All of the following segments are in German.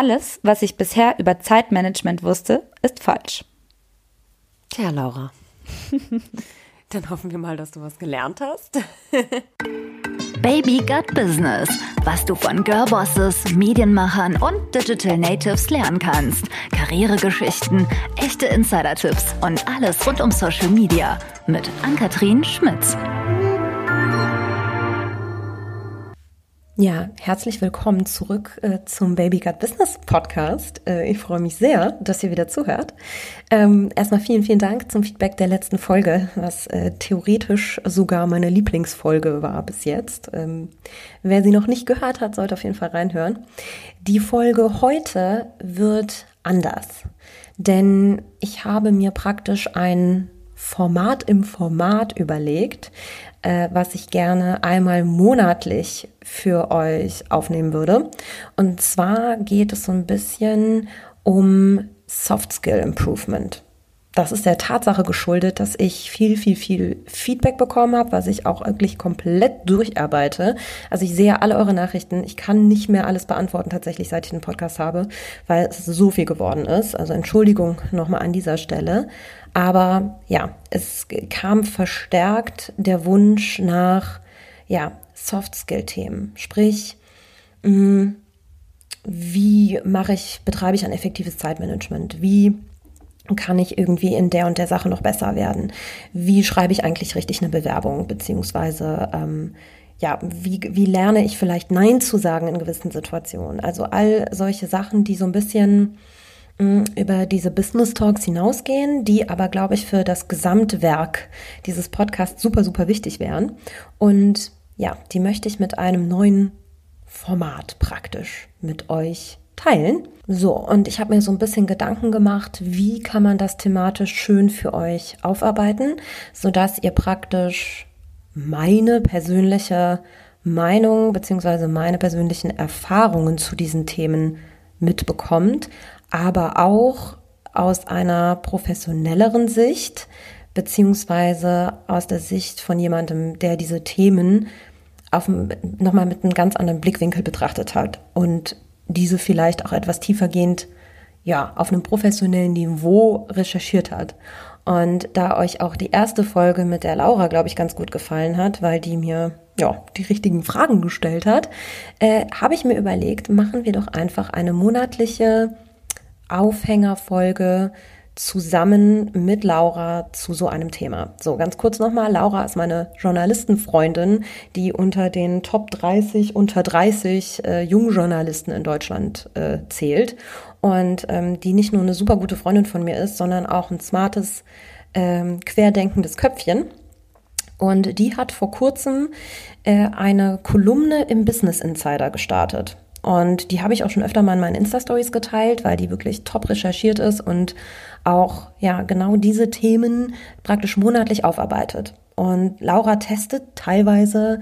Alles, was ich bisher über Zeitmanagement wusste, ist falsch. Tja, Laura. Dann hoffen wir mal, dass du was gelernt hast. Baby Gut Business. Was du von Girlbosses, Medienmachern und Digital Natives lernen kannst. Karrieregeschichten, echte Insider-Tipps und alles rund um Social Media. Mit Ann-Kathrin Schmitz. Ja, herzlich willkommen zurück äh, zum Baby Gut Business Podcast. Äh, ich freue mich sehr, dass ihr wieder zuhört. Ähm, erstmal vielen, vielen Dank zum Feedback der letzten Folge, was äh, theoretisch sogar meine Lieblingsfolge war bis jetzt. Ähm, wer sie noch nicht gehört hat, sollte auf jeden Fall reinhören. Die Folge heute wird anders, denn ich habe mir praktisch ein Format im Format überlegt, äh, was ich gerne einmal monatlich für euch aufnehmen würde. Und zwar geht es so ein bisschen um Soft Skill Improvement. Das ist der Tatsache geschuldet, dass ich viel, viel, viel Feedback bekommen habe, was ich auch wirklich komplett durcharbeite. Also ich sehe alle eure Nachrichten. Ich kann nicht mehr alles beantworten tatsächlich, seit ich den Podcast habe, weil es so viel geworden ist. Also Entschuldigung nochmal an dieser Stelle. Aber ja, es kam verstärkt der Wunsch nach ja, Soft-Skill-Themen. Sprich, mh, mm, wie mache ich, betreibe ich ein effektives Zeitmanagement? Wie kann ich irgendwie in der und der Sache noch besser werden? Wie schreibe ich eigentlich richtig eine Bewerbung? Beziehungsweise, ähm, ja, wie, wie lerne ich vielleicht Nein zu sagen in gewissen Situationen? Also all solche Sachen, die so ein bisschen über diese Business Talks hinausgehen, die aber, glaube ich, für das Gesamtwerk dieses Podcasts super, super wichtig wären. Und ja, die möchte ich mit einem neuen Format praktisch mit euch teilen. So, und ich habe mir so ein bisschen Gedanken gemacht, wie kann man das thematisch schön für euch aufarbeiten, sodass ihr praktisch meine persönliche Meinung beziehungsweise meine persönlichen Erfahrungen zu diesen Themen mitbekommt, aber auch aus einer professionelleren Sicht, beziehungsweise aus der Sicht von jemandem, der diese Themen nochmal mit einem ganz anderen Blickwinkel betrachtet hat und diese vielleicht auch etwas tiefergehend, ja, auf einem professionellen Niveau recherchiert hat. Und da euch auch die erste Folge mit der Laura, glaube ich, ganz gut gefallen hat, weil die mir ja die richtigen Fragen gestellt hat, äh, habe ich mir überlegt, machen wir doch einfach eine monatliche Aufhängerfolge zusammen mit Laura zu so einem Thema. So, ganz kurz nochmal. Laura ist meine Journalistenfreundin, die unter den Top 30, unter 30 äh, Jungjournalisten in Deutschland äh, zählt und ähm, die nicht nur eine super gute Freundin von mir ist, sondern auch ein smartes, ähm, querdenkendes Köpfchen. Und die hat vor kurzem äh, eine Kolumne im Business Insider gestartet. Und die habe ich auch schon öfter mal in meinen Insta-Stories geteilt, weil die wirklich top recherchiert ist und auch ja genau diese Themen praktisch monatlich aufarbeitet. Und Laura testet teilweise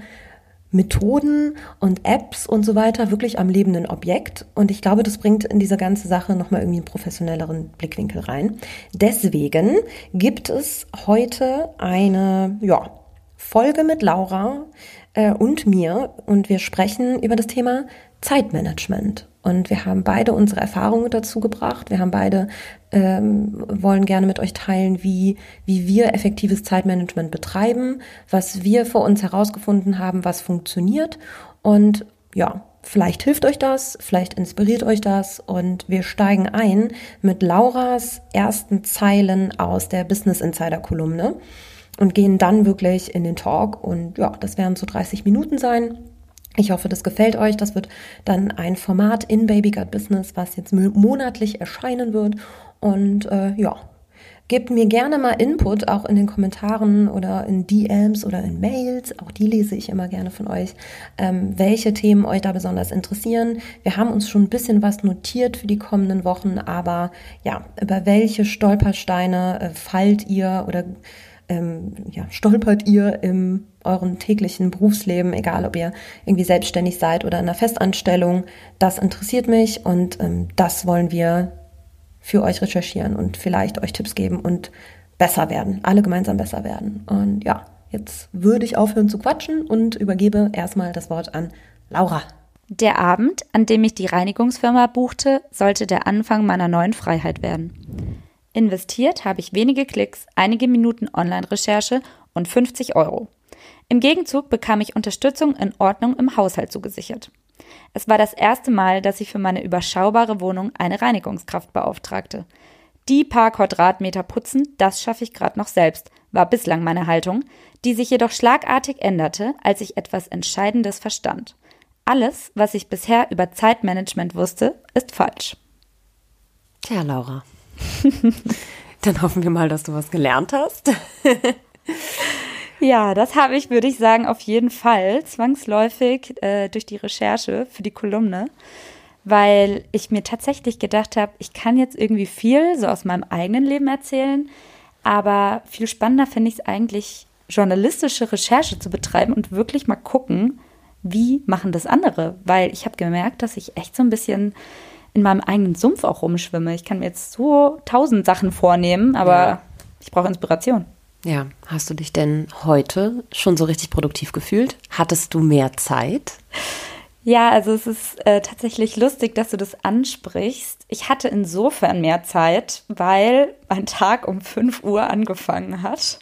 Methoden und Apps und so weiter wirklich am lebenden Objekt. Und ich glaube, das bringt in diese ganze Sache nochmal irgendwie einen professionelleren Blickwinkel rein. Deswegen gibt es heute eine, ja, Folge mit Laura äh, und mir und wir sprechen über das Thema Zeitmanagement. Und wir haben beide unsere Erfahrungen dazu gebracht. Wir haben beide ähm, wollen gerne mit euch teilen, wie, wie wir effektives Zeitmanagement betreiben, was wir für uns herausgefunden haben, was funktioniert. Und ja, vielleicht hilft euch das, vielleicht inspiriert euch das. Und wir steigen ein mit Lauras ersten Zeilen aus der Business Insider Kolumne und gehen dann wirklich in den Talk. Und ja, das werden so 30 Minuten sein. Ich hoffe, das gefällt euch. Das wird dann ein Format in Baby Gut Business, was jetzt monatlich erscheinen wird. Und äh, ja, gebt mir gerne mal Input, auch in den Kommentaren oder in DMs oder in Mails. Auch die lese ich immer gerne von euch, ähm, welche Themen euch da besonders interessieren. Wir haben uns schon ein bisschen was notiert für die kommenden Wochen, aber ja, über welche Stolpersteine äh, fallt ihr oder ähm, ja, stolpert ihr im euren täglichen Berufsleben, egal ob ihr irgendwie selbstständig seid oder in einer Festanstellung. Das interessiert mich und ähm, das wollen wir für euch recherchieren und vielleicht euch Tipps geben und besser werden, alle gemeinsam besser werden. Und ja, jetzt würde ich aufhören zu quatschen und übergebe erstmal das Wort an Laura. Der Abend, an dem ich die Reinigungsfirma buchte, sollte der Anfang meiner neuen Freiheit werden. Investiert habe ich wenige Klicks, einige Minuten Online-Recherche und 50 Euro. Im Gegenzug bekam ich Unterstützung in Ordnung im Haushalt zugesichert. Es war das erste Mal, dass ich für meine überschaubare Wohnung eine Reinigungskraft beauftragte. Die paar Quadratmeter putzen, das schaffe ich gerade noch selbst, war bislang meine Haltung, die sich jedoch schlagartig änderte, als ich etwas Entscheidendes verstand. Alles, was ich bisher über Zeitmanagement wusste, ist falsch. Tja, Laura. Dann hoffen wir mal, dass du was gelernt hast. ja, das habe ich, würde ich sagen, auf jeden Fall zwangsläufig äh, durch die Recherche für die Kolumne, weil ich mir tatsächlich gedacht habe, ich kann jetzt irgendwie viel so aus meinem eigenen Leben erzählen, aber viel spannender finde ich es eigentlich, journalistische Recherche zu betreiben und wirklich mal gucken, wie machen das andere? Weil ich habe gemerkt, dass ich echt so ein bisschen in meinem eigenen Sumpf auch rumschwimme. Ich kann mir jetzt so tausend Sachen vornehmen, aber ja. ich brauche Inspiration. Ja, hast du dich denn heute schon so richtig produktiv gefühlt? Hattest du mehr Zeit? Ja, also es ist äh, tatsächlich lustig, dass du das ansprichst. Ich hatte insofern mehr Zeit, weil mein Tag um 5 Uhr angefangen hat.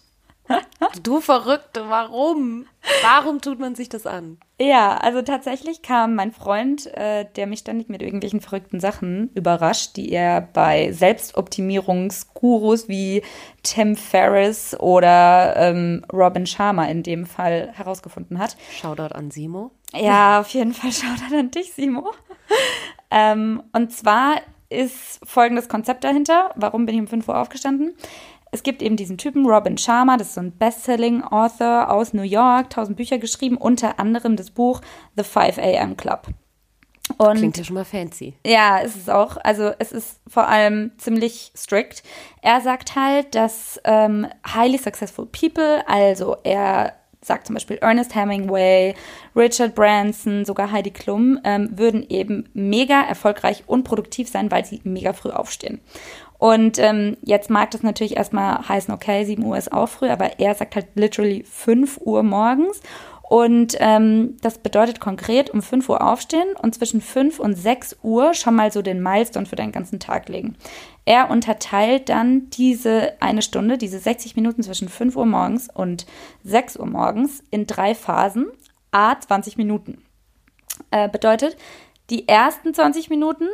Du Verrückte, warum? Warum tut man sich das an? Ja, also tatsächlich kam mein Freund, äh, der mich ständig mit irgendwelchen verrückten Sachen überrascht, die er bei Selbstoptimierungsgurus wie Tim Ferriss oder ähm, Robin Sharma in dem Fall herausgefunden hat. Shoutout an Simo. Ja, auf jeden Fall Shoutout an dich, Simo. ähm, und zwar ist folgendes Konzept dahinter. Warum bin ich um 5 Uhr aufgestanden? Es gibt eben diesen Typen, Robin Sharma, das ist so ein Bestselling-Author aus New York, tausend Bücher geschrieben, unter anderem das Buch The 5 a.m. Club. Und Klingt ja schon mal fancy. Ja, ist es auch. Also es ist vor allem ziemlich strikt. Er sagt halt, dass ähm, highly successful people, also er sagt zum Beispiel Ernest Hemingway, Richard Branson, sogar Heidi Klum, ähm, würden eben mega erfolgreich und produktiv sein, weil sie mega früh aufstehen. Und ähm, jetzt mag das natürlich erstmal heißen, okay, 7 Uhr ist auch früh, aber er sagt halt literally 5 Uhr morgens. Und ähm, das bedeutet konkret um 5 Uhr aufstehen und zwischen 5 und 6 Uhr schon mal so den Milestone für deinen ganzen Tag legen. Er unterteilt dann diese eine Stunde, diese 60 Minuten zwischen 5 Uhr morgens und 6 Uhr morgens in drei Phasen, a 20 Minuten. Äh, bedeutet, die ersten 20 Minuten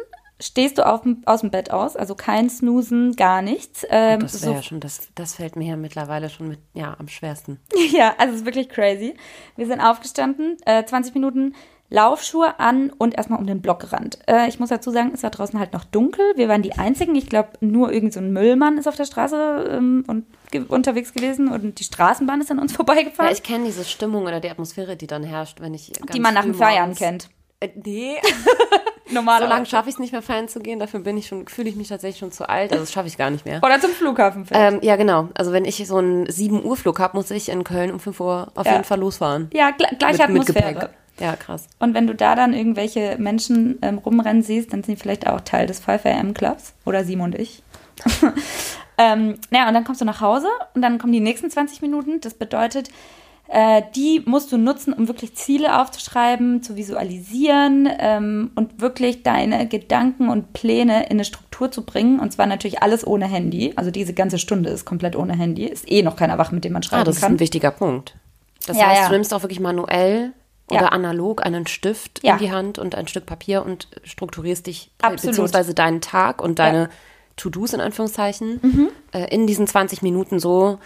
stehst du auf, aus dem Bett aus, also kein Snoosen, gar nichts. Ähm, das wäre so, ja schon, das, das fällt mir ja mittlerweile schon mit, ja, am schwersten. ja, also es ist wirklich crazy. Wir sind aufgestanden, äh, 20 Minuten Laufschuhe an und erstmal um den Block gerannt. Äh, ich muss dazu sagen, es war draußen halt noch dunkel. Wir waren die Einzigen. Ich glaube, nur irgend so ein Müllmann ist auf der Straße ähm, und ge unterwegs gewesen und die Straßenbahn ist an uns vorbeigefahren. Ja, ich kenne diese Stimmung oder die Atmosphäre, die dann herrscht, wenn ich Die man nach dem Feiern kennt. Äh, nee. Normal. So lange schaffe ich es nicht mehr feiern zu gehen. Dafür bin ich schon, fühle ich mich tatsächlich schon zu alt. Also das schaffe ich gar nicht mehr. Oder zum Flughafen Ähm, ja, genau. Also wenn ich so einen 7 Uhr Flug habe, muss ich in Köln um 5 Uhr auf ja. jeden Fall losfahren. Ja, gl gleiche mit, Atmosphäre. Mit ja, krass. Und wenn du da dann irgendwelche Menschen ähm, rumrennen siehst, dann sind die vielleicht auch Teil des 5 AM Clubs. Oder Simon und ich. ähm, naja, und dann kommst du nach Hause und dann kommen die nächsten 20 Minuten. Das bedeutet, die musst du nutzen, um wirklich Ziele aufzuschreiben, zu visualisieren ähm, und wirklich deine Gedanken und Pläne in eine Struktur zu bringen. Und zwar natürlich alles ohne Handy. Also diese ganze Stunde ist komplett ohne Handy. Ist eh noch keiner wach, mit dem man schreiben ah, das kann. Ist ein wichtiger Punkt. Das ja, heißt, ja. du nimmst auch wirklich manuell oder ja. analog einen Stift in die Hand und ein Stück Papier und strukturierst dich, Absolut. beziehungsweise deinen Tag und deine To-Dos in Anführungszeichen mhm. äh, in diesen 20 Minuten so,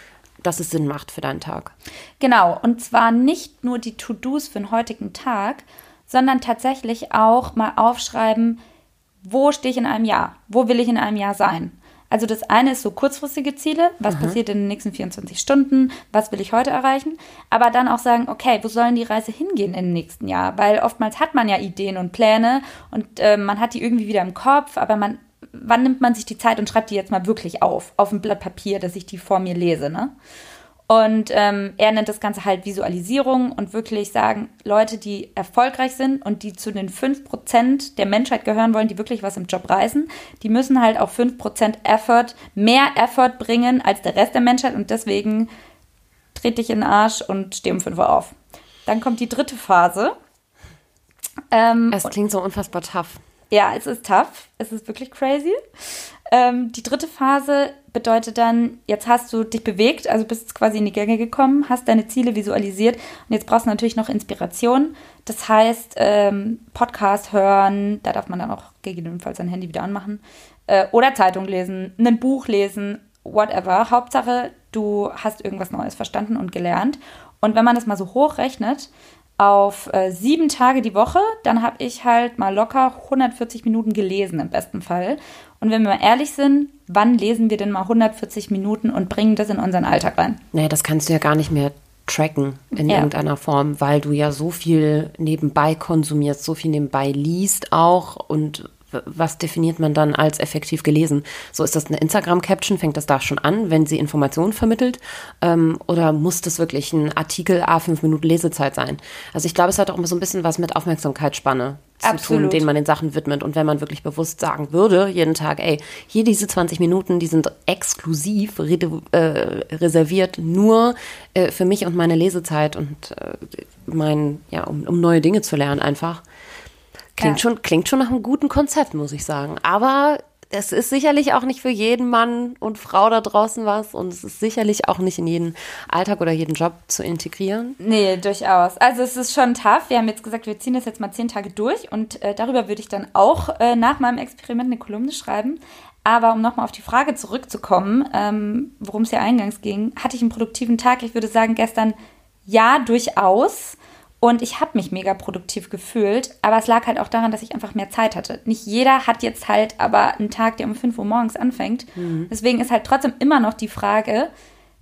dass es Sinn macht für deinen Tag. Genau, und zwar nicht nur die To-Dos für den heutigen Tag, sondern tatsächlich auch mal aufschreiben, wo stehe ich in einem Jahr? Wo will ich in einem Jahr sein? Also das eine ist so kurzfristige Ziele, was Aha. passiert in den nächsten 24 Stunden, was will ich heute erreichen, aber dann auch sagen, okay, wo sollen die Reise hingehen im nächsten Jahr? Weil oftmals hat man ja Ideen und Pläne und äh, man hat die irgendwie wieder im Kopf, aber man wann nimmt man sich die Zeit und schreibt die jetzt mal wirklich auf, auf ein Blatt Papier, dass ich die vor mir lese, ne? Und ähm, er nennt das Ganze halt Visualisierung und wirklich sagen, Leute, die erfolgreich sind und die zu den 5% der Menschheit gehören wollen, die wirklich was im Job reißen, die müssen halt auch 5% Effort, mehr Effort bringen als der Rest der Menschheit und deswegen dreht dich in den Arsch und steh um 5 Uhr auf. Dann kommt die dritte Phase. Ähm, es klingt so unfassbar tough. Ja, es ist tough. Es ist wirklich crazy. Ähm, die dritte Phase bedeutet dann, jetzt hast du dich bewegt, also bist quasi in die Gänge gekommen, hast deine Ziele visualisiert und jetzt brauchst du natürlich noch Inspiration. Das heißt, ähm, Podcast hören, da darf man dann auch gegebenenfalls sein Handy wieder anmachen, äh, oder Zeitung lesen, ein Buch lesen, whatever. Hauptsache, du hast irgendwas Neues verstanden und gelernt. Und wenn man das mal so hochrechnet, auf äh, sieben Tage die Woche, dann habe ich halt mal locker 140 Minuten gelesen im besten Fall. Und wenn wir mal ehrlich sind, wann lesen wir denn mal 140 Minuten und bringen das in unseren Alltag rein? Nee, das kannst du ja gar nicht mehr tracken in ja. irgendeiner Form, weil du ja so viel nebenbei konsumierst, so viel nebenbei liest auch und was definiert man dann als effektiv gelesen? So ist das eine Instagram-Caption, fängt das da schon an, wenn sie Informationen vermittelt? Ähm, oder muss das wirklich ein Artikel A5 Minuten Lesezeit sein? Also ich glaube, es hat auch immer so ein bisschen was mit Aufmerksamkeitsspanne zu Absolut. tun, den man den Sachen widmet. Und wenn man wirklich bewusst sagen würde, jeden Tag, ey, hier diese 20 Minuten, die sind exklusiv äh, reserviert nur äh, für mich und meine Lesezeit und äh, mein, ja, um, um neue Dinge zu lernen einfach Klingt, ja. schon, klingt schon nach einem guten Konzept, muss ich sagen. Aber es ist sicherlich auch nicht für jeden Mann und Frau da draußen was und es ist sicherlich auch nicht in jeden Alltag oder jeden Job zu integrieren. Nee, durchaus. Also es ist schon tough. Wir haben jetzt gesagt, wir ziehen das jetzt mal zehn Tage durch und äh, darüber würde ich dann auch äh, nach meinem Experiment eine Kolumne schreiben. Aber um nochmal auf die Frage zurückzukommen, ähm, worum es ja eingangs ging, hatte ich einen produktiven Tag? Ich würde sagen, gestern ja, durchaus. Und ich habe mich mega produktiv gefühlt, aber es lag halt auch daran, dass ich einfach mehr Zeit hatte. Nicht jeder hat jetzt halt aber einen Tag, der um 5 Uhr morgens anfängt. Mhm. Deswegen ist halt trotzdem immer noch die Frage,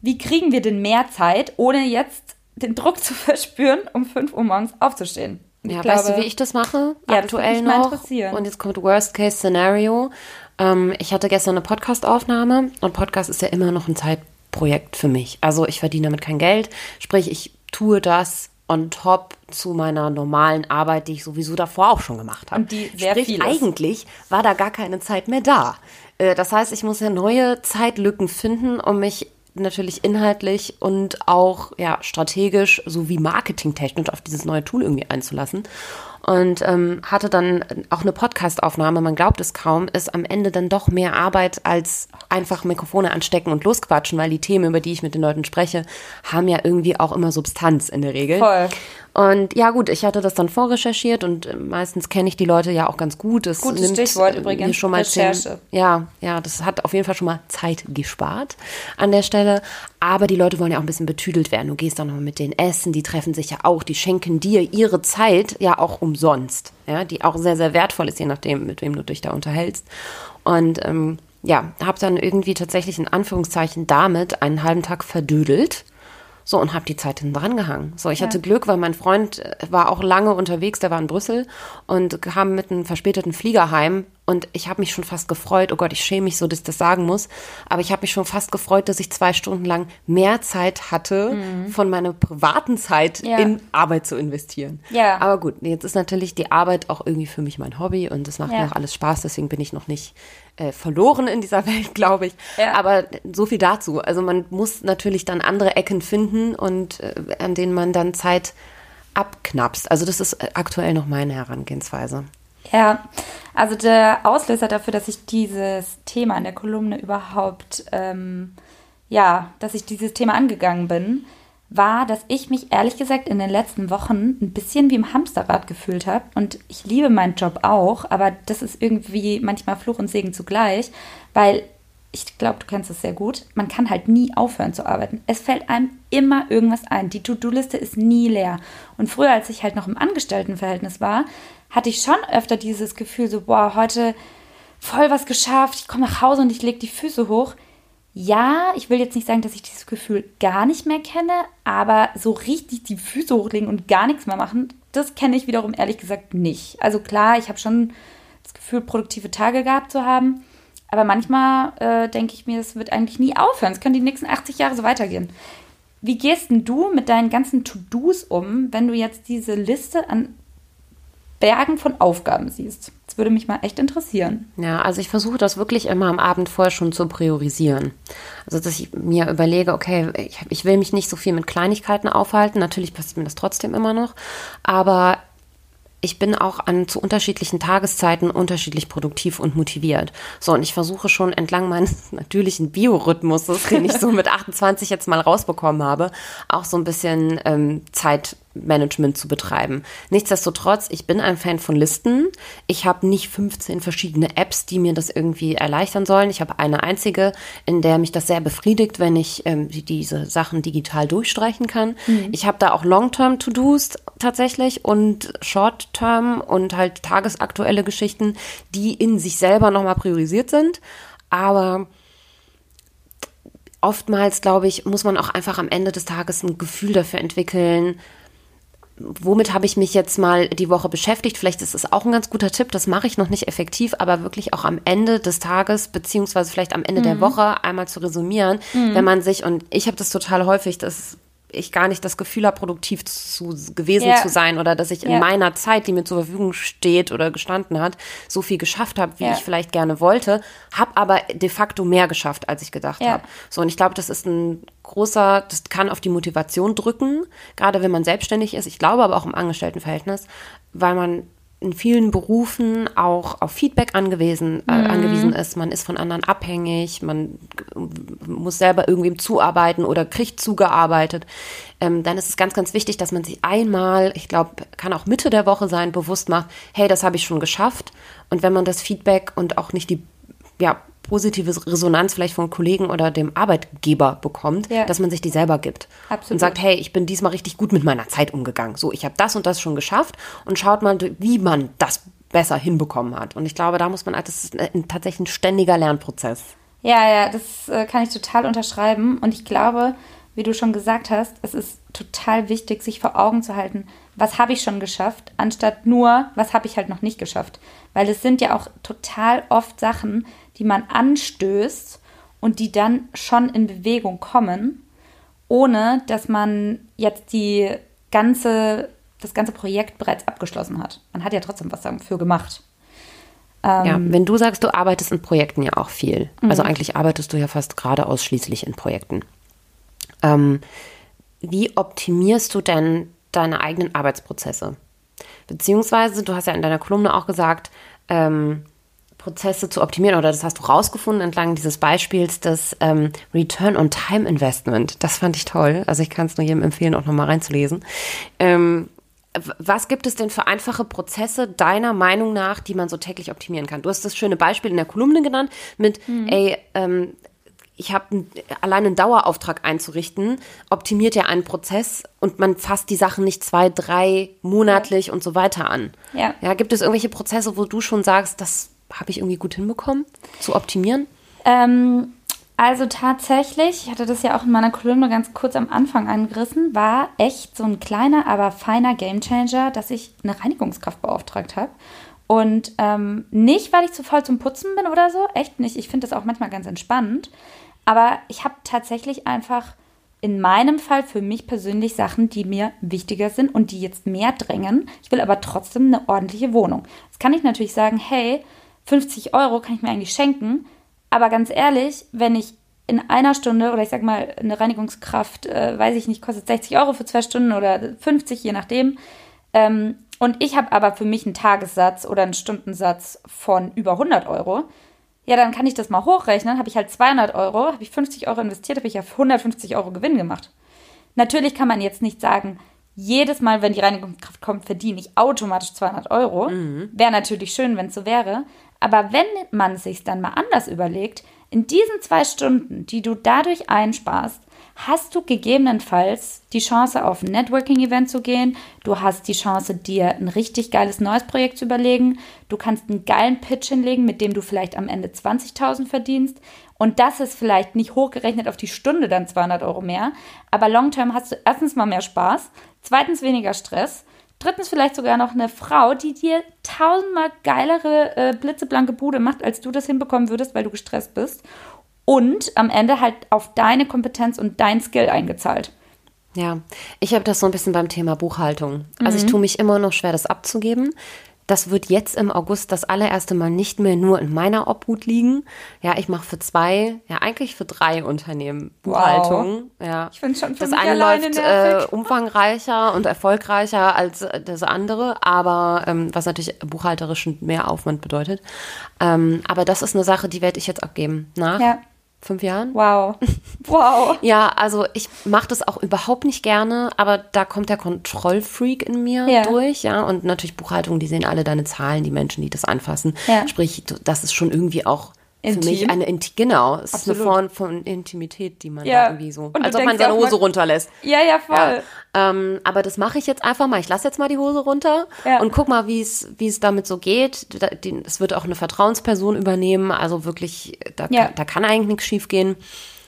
wie kriegen wir denn mehr Zeit, ohne jetzt den Druck zu verspüren, um 5 Uhr morgens aufzustehen? ja, glaube, weißt du, wie ich das mache? Ja, aktuell das noch. Und jetzt kommt Worst-Case-Szenario. Ähm, ich hatte gestern eine Podcast-Aufnahme und Podcast ist ja immer noch ein Zeitprojekt für mich. Also ich verdiene damit kein Geld. Sprich, ich tue das on top zu meiner normalen Arbeit, die ich sowieso davor auch schon gemacht habe. Und die sehr Sprich, eigentlich war da gar keine Zeit mehr da. Äh, das heißt, ich muss ja neue Zeitlücken finden, um mich natürlich inhaltlich und auch ja strategisch sowie marketingtechnisch auf dieses neue Tool irgendwie einzulassen und ähm, hatte dann auch eine Podcastaufnahme, man glaubt es kaum, ist am Ende dann doch mehr Arbeit als einfach Mikrofone anstecken und losquatschen, weil die Themen, über die ich mit den Leuten spreche, haben ja irgendwie auch immer Substanz in der Regel. Voll. Und ja gut, ich hatte das dann vorrecherchiert und äh, meistens kenne ich die Leute ja auch ganz gut. Das Gutes nimmt Stichwort übrigens, schon mal Recherche. Zehn, ja, ja, das hat auf jeden Fall schon mal Zeit gespart an der Stelle. Aber die Leute wollen ja auch ein bisschen betüdelt werden. Du gehst dann noch mit denen essen, die treffen sich ja auch, die schenken dir ihre Zeit ja auch umsonst. Ja, die auch sehr, sehr wertvoll ist, je nachdem, mit wem du dich da unterhältst. Und ähm, ja, habe dann irgendwie tatsächlich in Anführungszeichen damit einen halben Tag verdödelt so, und habe die Zeit hinten dran gehangen. So, ich ja. hatte Glück, weil mein Freund äh, war auch lange unterwegs, der war in Brüssel und kam mit einem verspäteten Flieger heim. Und ich habe mich schon fast gefreut, oh Gott, ich schäme mich so, dass ich das sagen muss, aber ich habe mich schon fast gefreut, dass ich zwei Stunden lang mehr Zeit hatte, mhm. von meiner privaten Zeit ja. in Arbeit zu investieren. Ja. Aber gut, jetzt ist natürlich die Arbeit auch irgendwie für mich mein Hobby und das macht ja. mir auch alles Spaß, deswegen bin ich noch nicht äh, verloren in dieser Welt, glaube ich. Ja. Aber so viel dazu. Also man muss natürlich dann andere Ecken finden und äh, an denen man dann Zeit abknapst. Also das ist äh, aktuell noch meine Herangehensweise. Ja, also der Auslöser dafür, dass ich dieses Thema in der Kolumne überhaupt, ähm, ja, dass ich dieses Thema angegangen bin, war, dass ich mich ehrlich gesagt in den letzten Wochen ein bisschen wie im Hamsterrad gefühlt habe. Und ich liebe meinen Job auch, aber das ist irgendwie manchmal Fluch und Segen zugleich, weil ich glaube, du kennst es sehr gut. Man kann halt nie aufhören zu arbeiten. Es fällt einem immer irgendwas ein. Die To-Do-Liste ist nie leer. Und früher, als ich halt noch im Angestelltenverhältnis war, hatte ich schon öfter dieses Gefühl, so, boah, heute voll was geschafft. Ich komme nach Hause und ich lege die Füße hoch ja, ich will jetzt nicht sagen, dass ich dieses Gefühl gar nicht mehr kenne, aber so richtig die Füße hochlegen und gar nichts mehr machen, das kenne ich wiederum ehrlich gesagt nicht. Also klar, ich habe schon das Gefühl, produktive Tage gehabt zu haben, aber manchmal äh, denke ich mir, es wird eigentlich nie aufhören. Es können die nächsten 80 Jahre so weitergehen. Wie gehst denn du mit deinen ganzen To-Dos um, wenn du jetzt diese Liste an Bergen von Aufgaben siehst. Das würde mich mal echt interessieren. Ja, also ich versuche das wirklich immer am Abend vorher schon zu priorisieren. Also dass ich mir überlege, okay, ich, ich will mich nicht so viel mit Kleinigkeiten aufhalten. Natürlich passiert mir das trotzdem immer noch. Aber ich bin auch an zu unterschiedlichen Tageszeiten unterschiedlich produktiv und motiviert. So, und ich versuche schon entlang meines natürlichen Biorhythmuses, den ich so mit 28 jetzt mal rausbekommen habe, auch so ein bisschen ähm, Zeit Management zu betreiben. Nichtsdestotrotz, ich bin ein Fan von Listen. Ich habe nicht 15 verschiedene Apps, die mir das irgendwie erleichtern sollen. Ich habe eine einzige, in der mich das sehr befriedigt, wenn ich ähm, diese Sachen digital durchstreichen kann. Mhm. Ich habe da auch Long-Term-To-Dos tatsächlich und Short-Term und halt tagesaktuelle Geschichten, die in sich selber nochmal priorisiert sind. Aber oftmals, glaube ich, muss man auch einfach am Ende des Tages ein Gefühl dafür entwickeln, womit habe ich mich jetzt mal die Woche beschäftigt? Vielleicht ist es auch ein ganz guter Tipp, das mache ich noch nicht effektiv, aber wirklich auch am Ende des Tages, beziehungsweise vielleicht am Ende mhm. der Woche einmal zu resümieren, mhm. wenn man sich, und ich habe das total häufig, das ich gar nicht das Gefühl habe, produktiv zu, gewesen ja. zu sein oder dass ich ja. in meiner Zeit, die mir zur Verfügung steht oder gestanden hat, so viel geschafft habe, wie ja. ich vielleicht gerne wollte, habe aber de facto mehr geschafft, als ich gedacht habe. So und ich glaube, das ist ein großer, das kann auf die Motivation drücken, gerade wenn man selbstständig ist. Ich glaube aber auch im Angestelltenverhältnis, weil man in vielen Berufen auch auf Feedback angewiesen, äh, mhm. angewiesen ist. Man ist von anderen abhängig, man muss selber irgendwem zuarbeiten oder kriegt zugearbeitet. Ähm, dann ist es ganz, ganz wichtig, dass man sich einmal, ich glaube, kann auch Mitte der Woche sein, bewusst macht, hey, das habe ich schon geschafft. Und wenn man das Feedback und auch nicht die ja, positive Resonanz vielleicht von Kollegen oder dem Arbeitgeber bekommt, ja. dass man sich die selber gibt. Absolut. Und sagt, hey, ich bin diesmal richtig gut mit meiner Zeit umgegangen. So, ich habe das und das schon geschafft und schaut mal, wie man das besser hinbekommen hat. Und ich glaube, da muss man, das ist ein, tatsächlich ein ständiger Lernprozess. Ja, ja, das äh, kann ich total unterschreiben. Und ich glaube, wie du schon gesagt hast, es ist total wichtig, sich vor Augen zu halten, was habe ich schon geschafft, anstatt nur, was habe ich halt noch nicht geschafft. Weil es sind ja auch total oft Sachen, die man anstößt und die dann schon in Bewegung kommen, ohne dass man jetzt die ganze, das ganze Projekt bereits abgeschlossen hat. Man hat ja trotzdem was dafür gemacht. ja, ähm, wenn du sagst, du arbeitest in Projekten ja auch viel. Also mhm. Also eigentlich arbeitest du ja fast gerade ausschließlich in Projekten. Ähm, wie optimierst du denn deine eigenen Arbeitsprozesse? Beziehungsweise, du hast ja in deiner Kolumne auch gesagt, ähm, Prozesse zu optimieren oder das hast du rausgefunden entlang dieses Beispiels des ähm, Return on Time Investment. Das fand ich toll. Also ich kann es nur jedem empfehlen, auch nochmal reinzulesen. Ähm, was gibt es denn für einfache Prozesse deiner Meinung nach, die man so täglich optimieren kann? Du hast das schöne Beispiel in der Kolumne genannt mit, mhm. ey, ähm, ich habe allein einen Dauerauftrag einzurichten, optimiert ja einen Prozess und man fasst die Sachen nicht zwei, drei monatlich ja. und so weiter an. Ja. ja. Gibt es irgendwelche Prozesse, wo du schon sagst, das habe ich irgendwie gut hinbekommen zu optimieren? Ähm, also tatsächlich, ich hatte das ja auch in meiner Kolumne ganz kurz am Anfang angerissen, war echt so ein kleiner, aber feiner Gamechanger, dass ich eine Reinigungskraft beauftragt habe. Und ähm, nicht, weil ich zu voll zum Putzen bin oder so, echt nicht. Ich finde das auch manchmal ganz entspannend. Aber ich habe tatsächlich einfach in meinem Fall für mich persönlich Sachen, die mir wichtiger sind und die jetzt mehr drängen. Ich will aber trotzdem eine ordentliche Wohnung. Jetzt kann ich natürlich sagen, hey, 50 Euro kann ich mir eigentlich schenken. Aber ganz ehrlich, wenn ich in einer Stunde oder ich sag mal eine Reinigungskraft, äh, weiß ich nicht, kostet 60 Euro für zwei Stunden oder 50, je nachdem. Ähm, und ich habe aber für mich einen Tagessatz oder einen Stundensatz von über 100 Euro. Ja, dann kann ich das mal hochrechnen. Habe ich halt 200 Euro, habe ich 50 Euro investiert, habe ich ja 150 Euro Gewinn gemacht. Natürlich kann man jetzt nicht sagen, jedes Mal, wenn die Reinigungskraft kommt, verdiene ich automatisch 200 Euro. Mhm. Wäre natürlich schön, wenn es so wäre. Aber wenn man sich dann mal anders überlegt, in diesen zwei Stunden, die du dadurch einsparst, hast du gegebenenfalls die Chance, auf ein Networking-Event zu gehen. Du hast die Chance, dir ein richtig geiles neues Projekt zu überlegen. Du kannst einen geilen Pitch hinlegen, mit dem du vielleicht am Ende 20.000 verdienst. Und das ist vielleicht nicht hochgerechnet auf die Stunde dann 200 Euro mehr. Aber long-term hast du erstens mal mehr Spaß, zweitens weniger Stress Drittens vielleicht sogar noch eine Frau, die dir tausendmal geilere äh, blitzeblanke Bude macht, als du das hinbekommen würdest, weil du gestresst bist. Und am Ende halt auf deine Kompetenz und dein Skill eingezahlt. Ja, ich habe das so ein bisschen beim Thema Buchhaltung. Also mhm. ich tue mich immer noch schwer, das abzugeben. Das wird jetzt im August das allererste Mal nicht mehr nur in meiner Obhut liegen. Ja, ich mache für zwei, ja eigentlich für drei Unternehmen Buchhaltung. Wow. Ja. Ich finde schon für Das eine läuft äh, umfangreicher und erfolgreicher als das andere, aber ähm, was natürlich buchhalterischen mehr Aufwand bedeutet. Ähm, aber das ist eine Sache, die werde ich jetzt abgeben. Nach ja fünf Jahren. Wow. Wow. ja, also ich mache das auch überhaupt nicht gerne, aber da kommt der Kontrollfreak in mir ja. durch, ja. Und natürlich Buchhaltung, die sehen alle deine Zahlen, die Menschen, die das anfassen. Ja. Sprich, das ist schon irgendwie auch Intim. Für mich eine Inti genau, es Absolut. ist eine Form von Intimität, die man ja. da irgendwie so, als ob man seine Hose runterlässt. Ja, ja, voll. Ja. Ähm, aber das mache ich jetzt einfach mal. Ich lasse jetzt mal die Hose runter ja. und guck mal, wie es wie es damit so geht. Es wird auch eine Vertrauensperson übernehmen, also wirklich, da, da kann eigentlich nichts schiefgehen.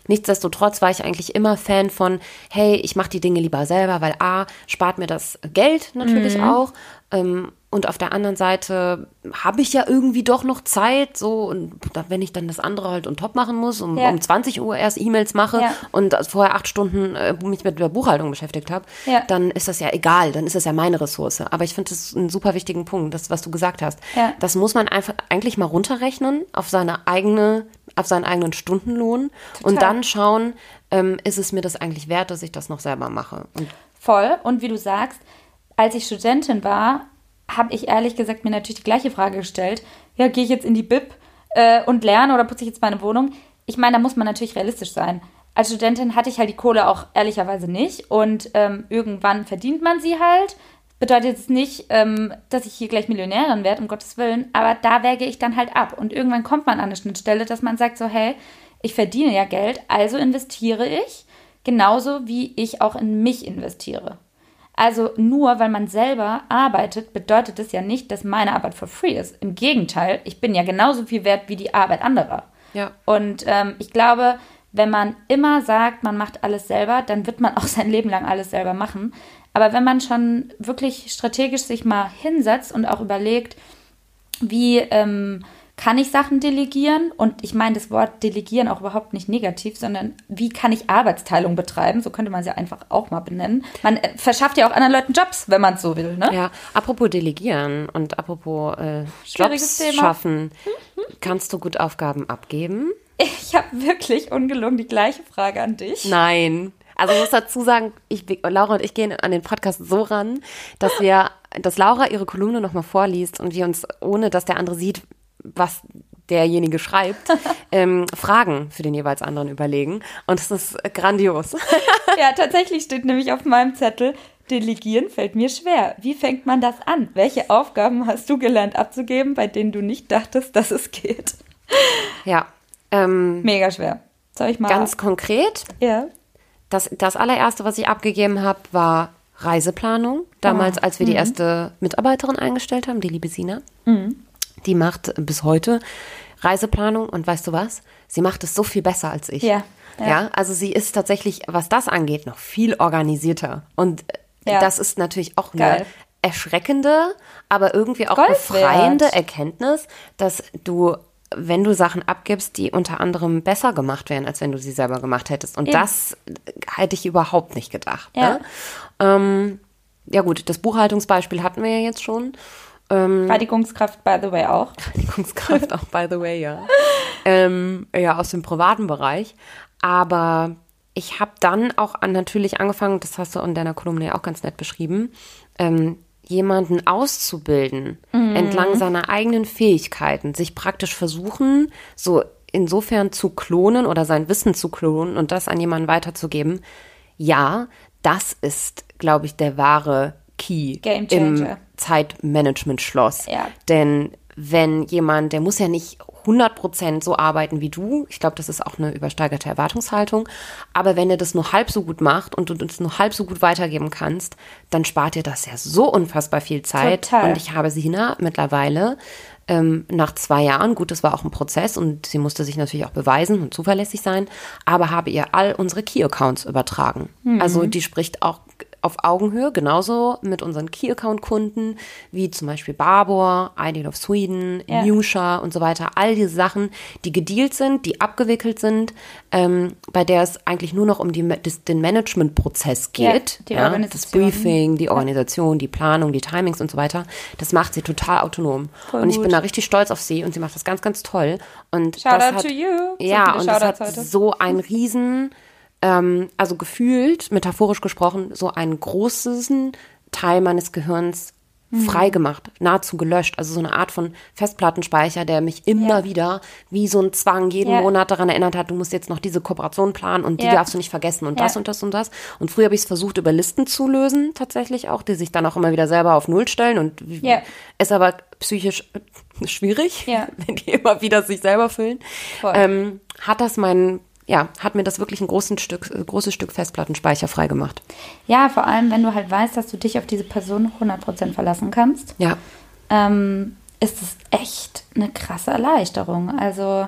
Nichtsdestotrotz war ich eigentlich immer Fan von, hey, ich mache die Dinge lieber selber, weil A, spart mir das Geld natürlich mhm. auch. Ähm, und auf der anderen Seite habe ich ja irgendwie doch noch Zeit, so, und wenn ich dann das andere halt on top machen muss, um, ja. um 20 Uhr erst E-Mails mache ja. und vorher acht Stunden äh, mich mit der Buchhaltung beschäftigt habe, ja. dann ist das ja egal, dann ist das ja meine Ressource. Aber ich finde das einen super wichtigen Punkt, das, was du gesagt hast. Das muss man einfach eigentlich mal runterrechnen auf seine eigene, auf seinen eigenen Stundenlohn Total. und dann schauen, ähm, ist es mir das eigentlich wert, dass ich das noch selber mache. Und Voll. Und wie du sagst, als ich Studentin war, habe ich ehrlich gesagt mir natürlich die gleiche Frage gestellt. Ja, gehe ich jetzt in die Bib äh, und lerne oder putze ich jetzt meine Wohnung? Ich meine, da muss man natürlich realistisch sein. Als Studentin hatte ich halt die Kohle auch ehrlicherweise nicht und ähm, irgendwann verdient man sie halt. Bedeutet jetzt nicht, ähm, dass ich hier gleich Millionärin werde, um Gottes Willen, aber da wäge ich dann halt ab. Und irgendwann kommt man an eine Schnittstelle, dass man sagt so, hey, ich verdiene ja Geld, also investiere ich, genauso wie ich auch in mich investiere. Also nur weil man selber arbeitet, bedeutet das ja nicht, dass meine Arbeit for free ist. Im Gegenteil, ich bin ja genauso viel wert wie die Arbeit anderer. Ja. Und ähm, ich glaube, wenn man immer sagt, man macht alles selber, dann wird man auch sein Leben lang alles selber machen. Aber wenn man schon wirklich strategisch sich mal hinsetzt und auch überlegt, wie ähm, kann ich Sachen delegieren? Und ich meine das Wort delegieren auch überhaupt nicht negativ, sondern wie kann ich Arbeitsteilung betreiben? So könnte man es ja einfach auch mal benennen. Man äh, verschafft ja auch anderen Leuten Jobs, wenn man es so will. Ne? Ja, apropos delegieren und apropos äh, Jobs schaffen, mhm. kannst du gut Aufgaben abgeben? Ich habe wirklich ungelungen die gleiche Frage an dich. Nein. Also ich muss dazu sagen, ich, Laura und ich gehen an den Podcast so ran, dass wir, dass Laura ihre Kolumne nochmal vorliest und wir uns, ohne dass der andere sieht, was derjenige schreibt, ähm, Fragen für den jeweils anderen überlegen. Und es ist grandios. ja, tatsächlich steht nämlich auf meinem Zettel, Delegieren fällt mir schwer. Wie fängt man das an? Welche Aufgaben hast du gelernt abzugeben, bei denen du nicht dachtest, dass es geht? Ja. Ähm, Mega schwer. Soll ich mal? Ganz konkret. Ja. Das, das allererste, was ich abgegeben habe, war Reiseplanung. Damals, oh. als wir die mhm. erste Mitarbeiterin eingestellt haben, die liebe Sina. Mhm. Die macht bis heute Reiseplanung und weißt du was? Sie macht es so viel besser als ich. Ja. Ja, ja also sie ist tatsächlich, was das angeht, noch viel organisierter. Und ja. das ist natürlich auch eine erschreckende, aber irgendwie auch Gold befreiende wert. Erkenntnis, dass du wenn du Sachen abgibst, die unter anderem besser gemacht werden, als wenn du sie selber gemacht hättest. Und Eben. das hätte ich überhaupt nicht gedacht. Ja. Ne? Ähm, ja gut, das Buchhaltungsbeispiel hatten wir ja jetzt schon. Ähm, Reinigungskraft, by the way, auch. Reinigungskraft auch, by the way, ja. ähm, ja, aus dem privaten Bereich. Aber ich habe dann auch an, natürlich angefangen, das hast du in deiner Kolumne ja auch ganz nett beschrieben, ähm, jemanden auszubilden mhm. entlang seiner eigenen Fähigkeiten, sich praktisch versuchen, so insofern zu klonen oder sein Wissen zu klonen und das an jemanden weiterzugeben. Ja, das ist, glaube ich, der wahre Key im Zeitmanagement-Schloss. Ja. Denn wenn jemand, der muss ja nicht 100% so arbeiten wie du, ich glaube, das ist auch eine übersteigerte Erwartungshaltung, aber wenn er das nur halb so gut macht und du es nur halb so gut weitergeben kannst, dann spart dir das ja so unfassbar viel Zeit. Total. Und ich habe Sina mittlerweile ähm, nach zwei Jahren, gut, das war auch ein Prozess und sie musste sich natürlich auch beweisen und zuverlässig sein, aber habe ihr all unsere Key-Accounts übertragen. Mhm. Also die spricht auch auf Augenhöhe, genauso mit unseren Key-Account-Kunden, wie zum Beispiel Barbour, Ideal of Sweden, ja. Newsha und so weiter. All diese Sachen, die gedealt sind, die abgewickelt sind, ähm, bei der es eigentlich nur noch um die, das, den Management-Prozess geht. Ja, ja, das Briefing, die Organisation, die Planung, die Timings und so weiter. Das macht sie total autonom. Voll und ich gut. bin da richtig stolz auf sie und sie macht das ganz, ganz toll. Und Shout das out hat, to you. Ja, und das hat heute. so ein riesen ähm, also gefühlt, metaphorisch gesprochen, so einen großen Teil meines Gehirns mhm. freigemacht, nahezu gelöscht. Also so eine Art von Festplattenspeicher, der mich immer ja. wieder wie so ein Zwang jeden ja. Monat daran erinnert hat, du musst jetzt noch diese Kooperation planen und die ja. darfst du nicht vergessen und das und das und das. Und früher habe ich es versucht, über Listen zu lösen, tatsächlich auch, die sich dann auch immer wieder selber auf Null stellen und ist aber psychisch schwierig, wenn die immer wieder sich selber füllen. Ähm, hat das mein ja, hat mir das wirklich ein großes Stück, äh, großes Stück Festplattenspeicher freigemacht. Ja, vor allem, wenn du halt weißt, dass du dich auf diese Person 100% verlassen kannst. Ja. Ähm, ist es echt eine krasse Erleichterung. Also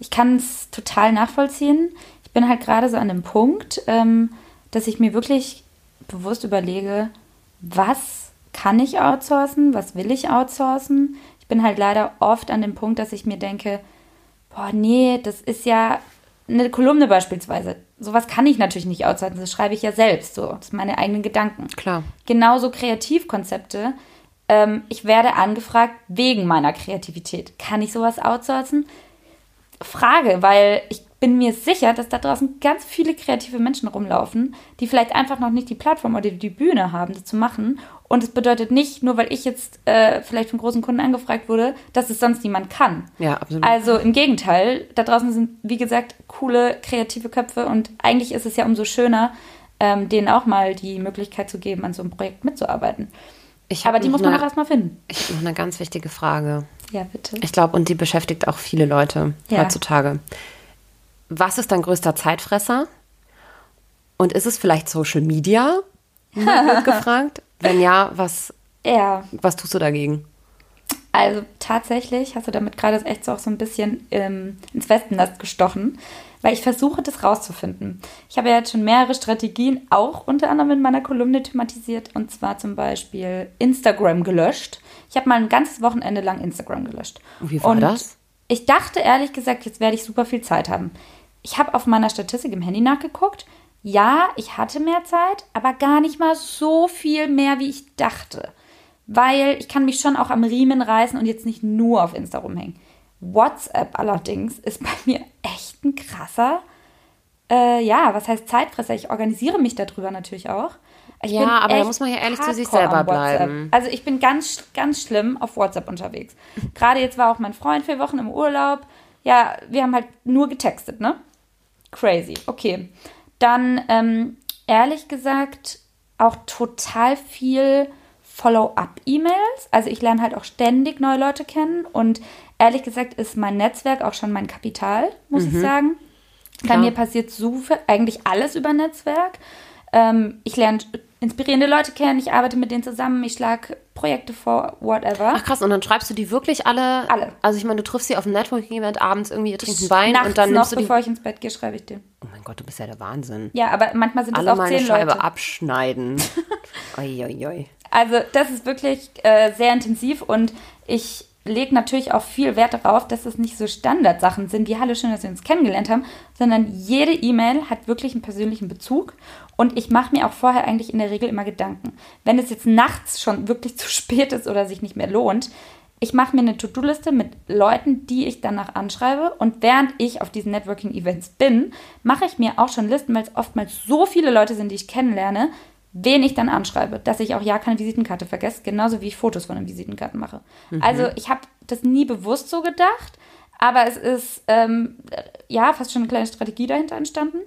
ich kann es total nachvollziehen. Ich bin halt gerade so an dem Punkt, ähm, dass ich mir wirklich bewusst überlege, was kann ich outsourcen, was will ich outsourcen. Ich bin halt leider oft an dem Punkt, dass ich mir denke, boah, nee, das ist ja eine Kolumne beispielsweise. Sowas kann ich natürlich nicht outsourcen, das schreibe ich ja selbst so. Das sind meine eigenen Gedanken. Klar. Genauso Kreativkonzepte. Ähm, ich werde angefragt wegen meiner Kreativität. Kann ich sowas outsourcen? Frage, weil ich bin mir sicher, dass da draußen ganz viele kreative Menschen rumlaufen, die vielleicht einfach noch nicht die Plattform oder die Bühne haben, das zu machen. Und es bedeutet nicht, nur weil ich jetzt äh, vielleicht von großen Kunden angefragt wurde, dass es sonst niemand kann. Ja, absolut. Also im Gegenteil, da draußen sind, wie gesagt, coole kreative Köpfe und eigentlich ist es ja umso schöner, ähm, denen auch mal die Möglichkeit zu geben, an so einem Projekt mitzuarbeiten. Aber die muss man eine, auch erstmal finden. Ich habe noch eine ganz wichtige Frage. Ja, bitte. Ich glaube, und die beschäftigt auch viele Leute ja. heutzutage. Was ist dein größter Zeitfresser? Und ist es vielleicht Social Media? Wird gefragt. Wenn ja, was, ja. was tust du dagegen? Also tatsächlich hast du damit gerade echt so auch so ein bisschen ähm, ins Westennest gestochen, weil ich versuche, das rauszufinden. Ich habe ja jetzt schon mehrere Strategien, auch unter anderem in meiner Kolumne thematisiert, und zwar zum Beispiel Instagram gelöscht. Ich habe mal ein ganzes Wochenende lang Instagram gelöscht. Wie war und das? Ich dachte ehrlich gesagt, jetzt werde ich super viel Zeit haben. Ich habe auf meiner Statistik im Handy nachgeguckt. Ja, ich hatte mehr Zeit, aber gar nicht mal so viel mehr, wie ich dachte. Weil ich kann mich schon auch am Riemen reißen und jetzt nicht nur auf Insta rumhängen. WhatsApp allerdings ist bei mir echt ein krasser, äh, ja, was heißt Zeitfresser? Ich organisiere mich darüber natürlich auch. Ich ja, aber da muss man ja ehrlich zu sich selber bleiben. Also ich bin ganz, ganz schlimm auf WhatsApp unterwegs. Gerade jetzt war auch mein Freund vier Wochen im Urlaub. Ja, wir haben halt nur getextet, ne? Crazy. Okay. Dann, ähm, ehrlich gesagt, auch total viel Follow-up-E-Mails. Also ich lerne halt auch ständig neue Leute kennen und ehrlich gesagt ist mein Netzwerk auch schon mein Kapital, muss mhm. ich sagen. Bei mir passiert so viel, eigentlich alles über Netzwerk. Ähm, ich lerne inspirierende Leute kennen, ich arbeite mit denen zusammen, ich schlage Projekte vor, whatever. Ach krass, und dann schreibst du die wirklich alle? Alle. Also ich meine, du triffst sie auf einem Networking-Event abends irgendwie, ihr trinkt einen Wein Nachts und dann nimmst noch, du die... bevor ich ins Bett gehe, schreibe ich dir. Oh mein Gott, du bist ja der Wahnsinn. Ja, aber manchmal sind es auch zehn Scheibe Leute. abschneiden. oi, oi, oi. Also das ist wirklich äh, sehr intensiv und ich lege natürlich auch viel Wert darauf, dass es nicht so Standardsachen sind, wie Hallo, schön, dass wir uns kennengelernt haben, sondern jede E-Mail hat wirklich einen persönlichen Bezug und ich mache mir auch vorher eigentlich in der Regel immer Gedanken. Wenn es jetzt nachts schon wirklich zu spät ist oder sich nicht mehr lohnt, ich mache mir eine To-Do-Liste mit Leuten, die ich danach anschreibe. Und während ich auf diesen Networking-Events bin, mache ich mir auch schon Listen, weil es oftmals so viele Leute sind, die ich kennenlerne, wen ich dann anschreibe, dass ich auch ja keine Visitenkarte vergesse, genauso wie ich Fotos von den Visitenkarten mache. Mhm. Also ich habe das nie bewusst so gedacht, aber es ist ähm, ja fast schon eine kleine Strategie dahinter entstanden,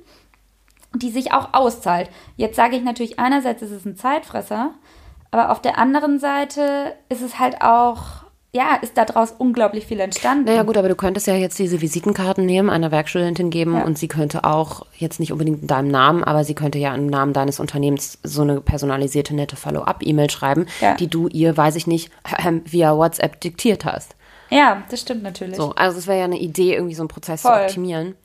die sich auch auszahlt. Jetzt sage ich natürlich einerseits ist es ein Zeitfresser, aber auf der anderen Seite ist es halt auch ja, ist daraus unglaublich viel entstanden. Naja gut, aber du könntest ja jetzt diese Visitenkarten nehmen, einer Werkstudentin geben ja. und sie könnte auch, jetzt nicht unbedingt in deinem Namen, aber sie könnte ja im Namen deines Unternehmens so eine personalisierte, nette Follow-up-E-Mail schreiben, ja. die du ihr, weiß ich nicht, äh, via WhatsApp diktiert hast. Ja, das stimmt natürlich. So, also es wäre ja eine Idee, irgendwie so einen Prozess Voll. zu optimieren.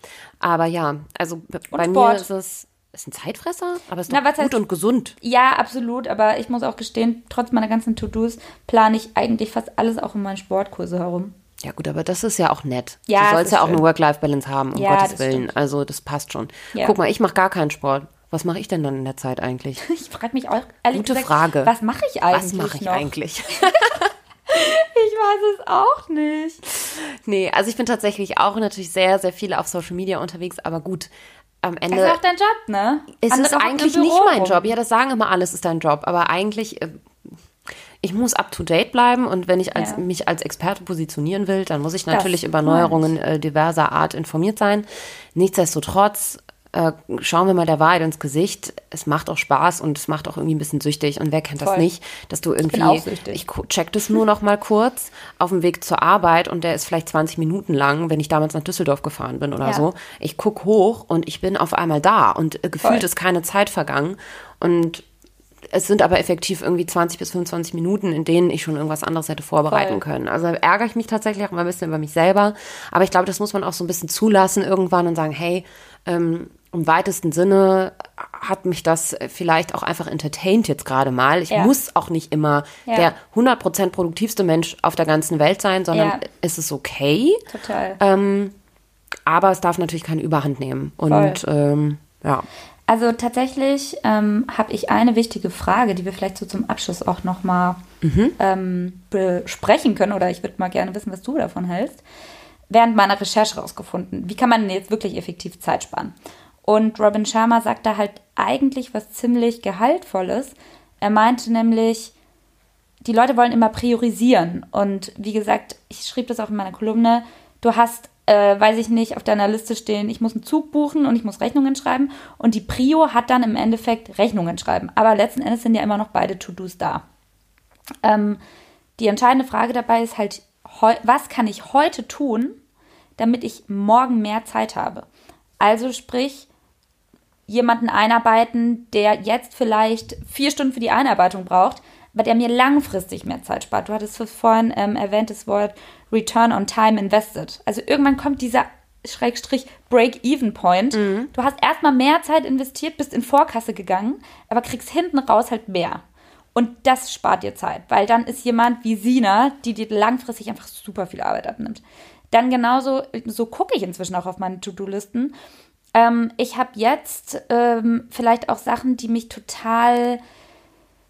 Aber ja, also bei Sport. mir ist es ist ein Zeitfresser, aber ist doch Na, gut heißt, und gesund. Ja, absolut. Aber ich muss auch gestehen, trotz meiner ganzen To-Dos plane ich eigentlich fast alles auch in meinen Sportkurse herum. Ja gut, aber das ist ja auch nett. Ja, du sollst ja auch eine Work-Life-Balance haben, um ja, Gottes Willen. Stimmt. Also das passt schon. Ja. Guck mal, ich mache gar keinen Sport. Was mache ich denn dann in der Zeit eigentlich? Ich frage mich auch ehrlich Gute gesagt, Frage. Was mache ich eigentlich? Was mache ich noch? eigentlich? ich weiß es auch nicht. Nee, also ich bin tatsächlich auch natürlich sehr, sehr viel auf Social Media unterwegs, aber gut, am Ende. Das ist auch dein Job, ne? Andere ist eigentlich nicht mein Job. Ja, das sagen immer alles ist dein Job, aber eigentlich. Äh, ich muss up to date bleiben und wenn ich als, ja. mich als Experte positionieren will, dann muss ich natürlich das über Neuerungen äh, diverser Art informiert sein. Nichtsdestotrotz äh, schauen wir mal der Wahrheit ins Gesicht. Es macht auch Spaß und es macht auch irgendwie ein bisschen süchtig. Und wer kennt Voll. das nicht, dass du irgendwie, ich, ich check das nur noch mal kurz auf dem Weg zur Arbeit und der ist vielleicht 20 Minuten lang, wenn ich damals nach Düsseldorf gefahren bin oder ja. so. Ich guck hoch und ich bin auf einmal da und äh, gefühlt Voll. ist keine Zeit vergangen. Und es sind aber effektiv irgendwie 20 bis 25 Minuten, in denen ich schon irgendwas anderes hätte vorbereiten Voll. können. Also ärgere ich mich tatsächlich auch mal ein bisschen über mich selber. Aber ich glaube, das muss man auch so ein bisschen zulassen irgendwann und sagen, hey, ähm, im weitesten Sinne hat mich das vielleicht auch einfach entertained jetzt gerade mal. Ich ja. muss auch nicht immer ja. der 100% produktivste Mensch auf der ganzen Welt sein, sondern ja. es ist okay. Total. Ähm, aber es darf natürlich keine Überhand nehmen. Und ähm, ja. Also tatsächlich ähm, habe ich eine wichtige Frage, die wir vielleicht so zum Abschluss auch nochmal mhm. ähm, besprechen können. Oder ich würde mal gerne wissen, was du davon hältst. Während meiner Recherche rausgefunden, wie kann man jetzt wirklich effektiv Zeit sparen? Und Robin Sharma sagt da halt eigentlich was ziemlich Gehaltvolles. Er meinte nämlich, die Leute wollen immer priorisieren. Und wie gesagt, ich schrieb das auch in meiner Kolumne, du hast, äh, weiß ich nicht, auf deiner Liste stehen, ich muss einen Zug buchen und ich muss Rechnungen schreiben. Und die Prio hat dann im Endeffekt Rechnungen schreiben. Aber letzten Endes sind ja immer noch beide To-Dos da. Ähm, die entscheidende Frage dabei ist halt, was kann ich heute tun, damit ich morgen mehr Zeit habe? Also sprich, jemanden einarbeiten, der jetzt vielleicht vier Stunden für die Einarbeitung braucht, aber der mir langfristig mehr Zeit spart. Du hattest vorhin ähm, erwähnt das Wort Return on Time Invested. Also irgendwann kommt dieser Schrägstrich Break-Even-Point. Mhm. Du hast erstmal mehr Zeit investiert, bist in Vorkasse gegangen, aber kriegst hinten raus halt mehr. Und das spart dir Zeit, weil dann ist jemand wie Sina, die dir langfristig einfach super viel Arbeit abnimmt. Dann genauso, so gucke ich inzwischen auch auf meine To-Do-Listen. Ähm, ich habe jetzt ähm, vielleicht auch Sachen, die mich total,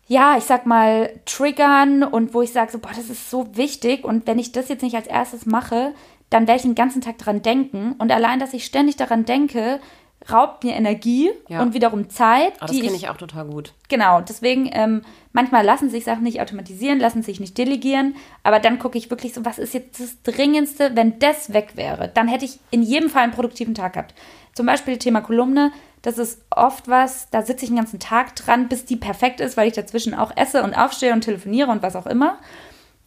ja, ich sag mal, triggern und wo ich sage, so, boah, das ist so wichtig und wenn ich das jetzt nicht als erstes mache, dann werde ich den ganzen Tag dran denken. Und allein, dass ich ständig daran denke, raubt mir Energie ja. und wiederum Zeit. Oh, das kenne ich, ich, auch total gut. Genau, deswegen ähm, manchmal lassen sich Sachen nicht automatisieren, lassen sich nicht delegieren, aber dann gucke ich wirklich so, was ist jetzt das Dringendste, wenn das weg wäre, dann hätte ich in jedem Fall einen produktiven Tag gehabt. Zum Beispiel Thema Kolumne, das ist oft was, da sitze ich den ganzen Tag dran, bis die perfekt ist, weil ich dazwischen auch esse und aufstehe und telefoniere und was auch immer.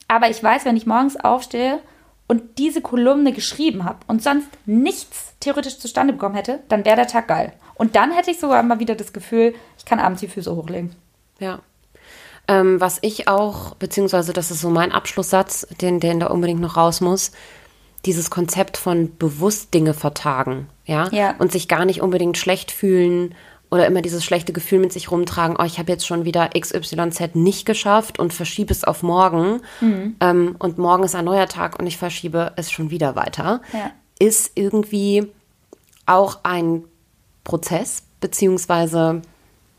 Aber ich weiß, wenn ich morgens aufstehe und diese Kolumne geschrieben habe und sonst nichts theoretisch zustande bekommen hätte, dann wäre der Tag geil. Und dann hätte ich sogar mal wieder das Gefühl, ich kann abends die Füße hochlegen. Ja. Ähm, was ich auch, beziehungsweise das ist so mein Abschlusssatz, den, den da unbedingt noch raus muss, dieses Konzept von bewusst Dinge vertagen, ja? ja. Und sich gar nicht unbedingt schlecht fühlen oder immer dieses schlechte Gefühl mit sich rumtragen, oh, ich habe jetzt schon wieder XYZ nicht geschafft und verschiebe es auf morgen. Mhm. Ähm, und morgen ist ein neuer Tag und ich verschiebe es schon wieder weiter. Ja. Ist irgendwie auch ein Prozess, beziehungsweise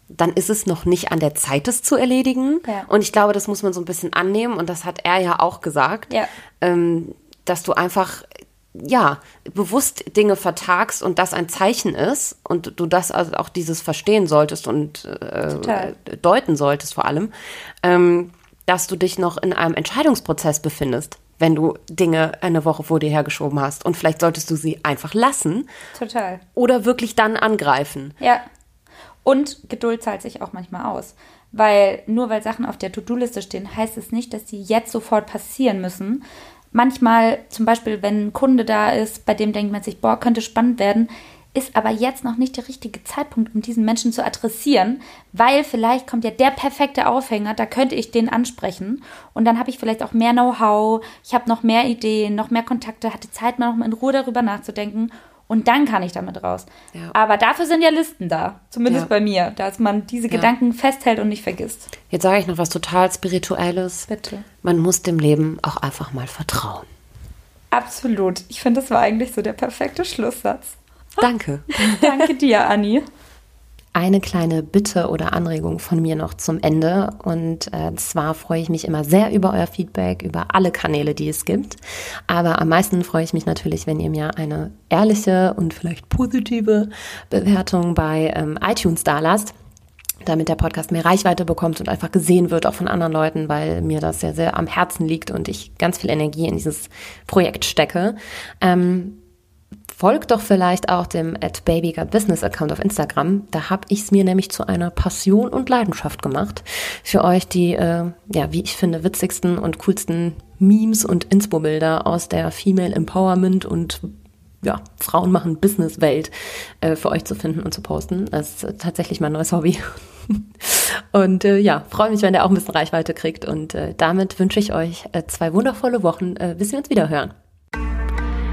dann ist es noch nicht an der Zeit, das zu erledigen. Ja. Und ich glaube, das muss man so ein bisschen annehmen. Und das hat er ja auch gesagt, ja. ähm, dass du einfach ja, bewusst Dinge vertagst und das ein Zeichen ist und du das also auch dieses verstehen solltest und äh, deuten solltest vor allem, ähm, dass du dich noch in einem Entscheidungsprozess befindest, wenn du Dinge eine Woche vor dir hergeschoben hast. Und vielleicht solltest du sie einfach lassen. Total. Oder wirklich dann angreifen. Ja. Und Geduld zahlt sich auch manchmal aus. Weil nur weil Sachen auf der To-Do-Liste stehen, heißt es nicht, dass sie jetzt sofort passieren müssen, manchmal, zum Beispiel, wenn ein Kunde da ist, bei dem denkt man sich, boah, könnte spannend werden, ist aber jetzt noch nicht der richtige Zeitpunkt, um diesen Menschen zu adressieren, weil vielleicht kommt ja der perfekte Aufhänger, da könnte ich den ansprechen und dann habe ich vielleicht auch mehr Know-how, ich habe noch mehr Ideen, noch mehr Kontakte, hatte Zeit, mal noch mal in Ruhe darüber nachzudenken und dann kann ich damit raus. Ja. Aber dafür sind ja Listen da, zumindest ja. bei mir, dass man diese ja. Gedanken festhält und nicht vergisst. Jetzt sage ich noch was total Spirituelles. Bitte. Man muss dem Leben auch einfach mal vertrauen. Absolut. Ich finde, das war eigentlich so der perfekte Schlusssatz. Danke. Danke dir, Anni eine kleine Bitte oder Anregung von mir noch zum Ende. Und äh, zwar freue ich mich immer sehr über euer Feedback, über alle Kanäle, die es gibt. Aber am meisten freue ich mich natürlich, wenn ihr mir eine ehrliche und vielleicht positive Bewertung bei ähm, iTunes dalasst damit der Podcast mehr Reichweite bekommt und einfach gesehen wird, auch von anderen Leuten, weil mir das sehr, sehr am Herzen liegt und ich ganz viel Energie in dieses Projekt stecke. Ähm, Folgt doch vielleicht auch dem at Business Account auf Instagram. Da habe ich es mir nämlich zu einer Passion und Leidenschaft gemacht, für euch die, äh, ja, wie ich finde, witzigsten und coolsten Memes und Inspo-Bilder aus der Female Empowerment und ja, Frauen machen Business-Welt äh, für euch zu finden und zu posten. Das ist tatsächlich mein neues Hobby. und äh, ja, freue mich, wenn der auch ein bisschen Reichweite kriegt. Und äh, damit wünsche ich euch äh, zwei wundervolle Wochen, äh, bis wir uns wieder hören.